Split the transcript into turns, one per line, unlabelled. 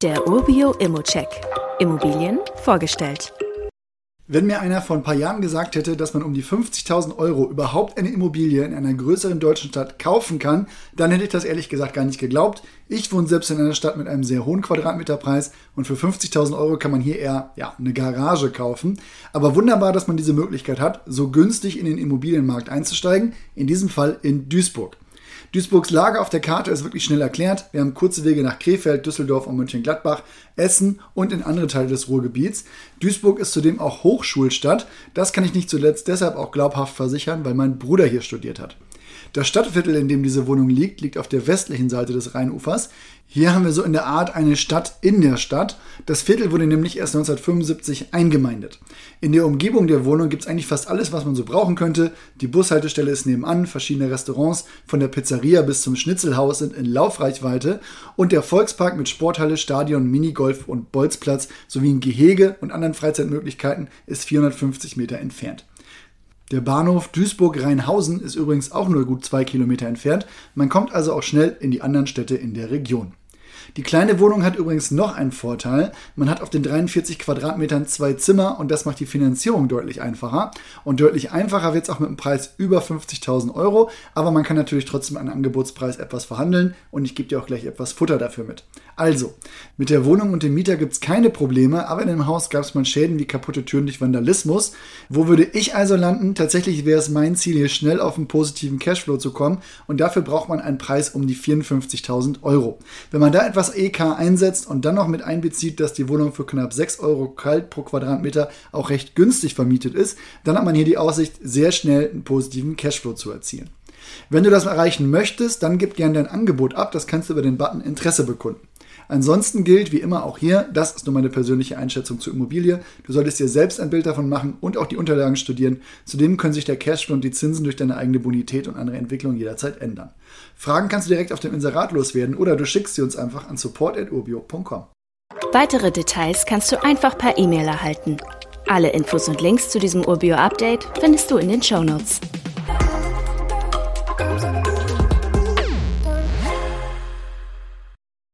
Der Urbio Immocheck. Immobilien vorgestellt.
Wenn mir einer vor ein paar Jahren gesagt hätte, dass man um die 50.000 Euro überhaupt eine Immobilie in einer größeren deutschen Stadt kaufen kann, dann hätte ich das ehrlich gesagt gar nicht geglaubt. Ich wohne selbst in einer Stadt mit einem sehr hohen Quadratmeterpreis und für 50.000 Euro kann man hier eher ja, eine Garage kaufen. Aber wunderbar, dass man diese Möglichkeit hat, so günstig in den Immobilienmarkt einzusteigen, in diesem Fall in Duisburg. Duisburgs Lage auf der Karte ist wirklich schnell erklärt. Wir haben kurze Wege nach Krefeld, Düsseldorf und Mönchengladbach, Essen und in andere Teile des Ruhrgebiets. Duisburg ist zudem auch Hochschulstadt. Das kann ich nicht zuletzt deshalb auch glaubhaft versichern, weil mein Bruder hier studiert hat. Das Stadtviertel, in dem diese Wohnung liegt, liegt auf der westlichen Seite des Rheinufers. Hier haben wir so in der Art eine Stadt in der Stadt. Das Viertel wurde nämlich erst 1975 eingemeindet. In der Umgebung der Wohnung gibt es eigentlich fast alles, was man so brauchen könnte. Die Bushaltestelle ist nebenan, verschiedene Restaurants von der Pizzeria bis zum Schnitzelhaus sind in Laufreichweite und der Volkspark mit Sporthalle, Stadion, Minigolf und Bolzplatz sowie ein Gehege und anderen Freizeitmöglichkeiten ist 450 Meter entfernt. Der Bahnhof Duisburg-Rheinhausen ist übrigens auch nur gut zwei Kilometer entfernt. Man kommt also auch schnell in die anderen Städte in der Region. Die kleine Wohnung hat übrigens noch einen Vorteil. Man hat auf den 43 Quadratmetern zwei Zimmer und das macht die Finanzierung deutlich einfacher. Und deutlich einfacher wird es auch mit einem Preis über 50.000 Euro. Aber man kann natürlich trotzdem einen Angebotspreis etwas verhandeln und ich gebe dir auch gleich etwas Futter dafür mit. Also, mit der Wohnung und dem Mieter gibt es keine Probleme, aber in dem Haus gab es mal Schäden wie kaputte Türen durch Vandalismus. Wo würde ich also landen? Tatsächlich wäre es mein Ziel, hier schnell auf einen positiven Cashflow zu kommen und dafür braucht man einen Preis um die 54.000 Euro. Wenn man da etwas etwas EK einsetzt und dann noch mit einbezieht, dass die Wohnung für knapp 6 Euro kalt pro Quadratmeter auch recht günstig vermietet ist, dann hat man hier die Aussicht, sehr schnell einen positiven Cashflow zu erzielen. Wenn du das erreichen möchtest, dann gib gerne dein Angebot ab. Das kannst du über den Button Interesse bekunden. Ansonsten gilt wie immer auch hier, das ist nur meine persönliche Einschätzung zur Immobilie. Du solltest dir selbst ein Bild davon machen und auch die Unterlagen studieren. Zudem können sich der Cashflow und die Zinsen durch deine eigene Bonität und andere Entwicklungen jederzeit ändern. Fragen kannst du direkt auf dem Inserat loswerden oder du schickst sie uns einfach an support.urbio.com.
Weitere Details kannst du einfach per E-Mail erhalten. Alle Infos und Links zu diesem Urbio-Update findest du in den Show Notes.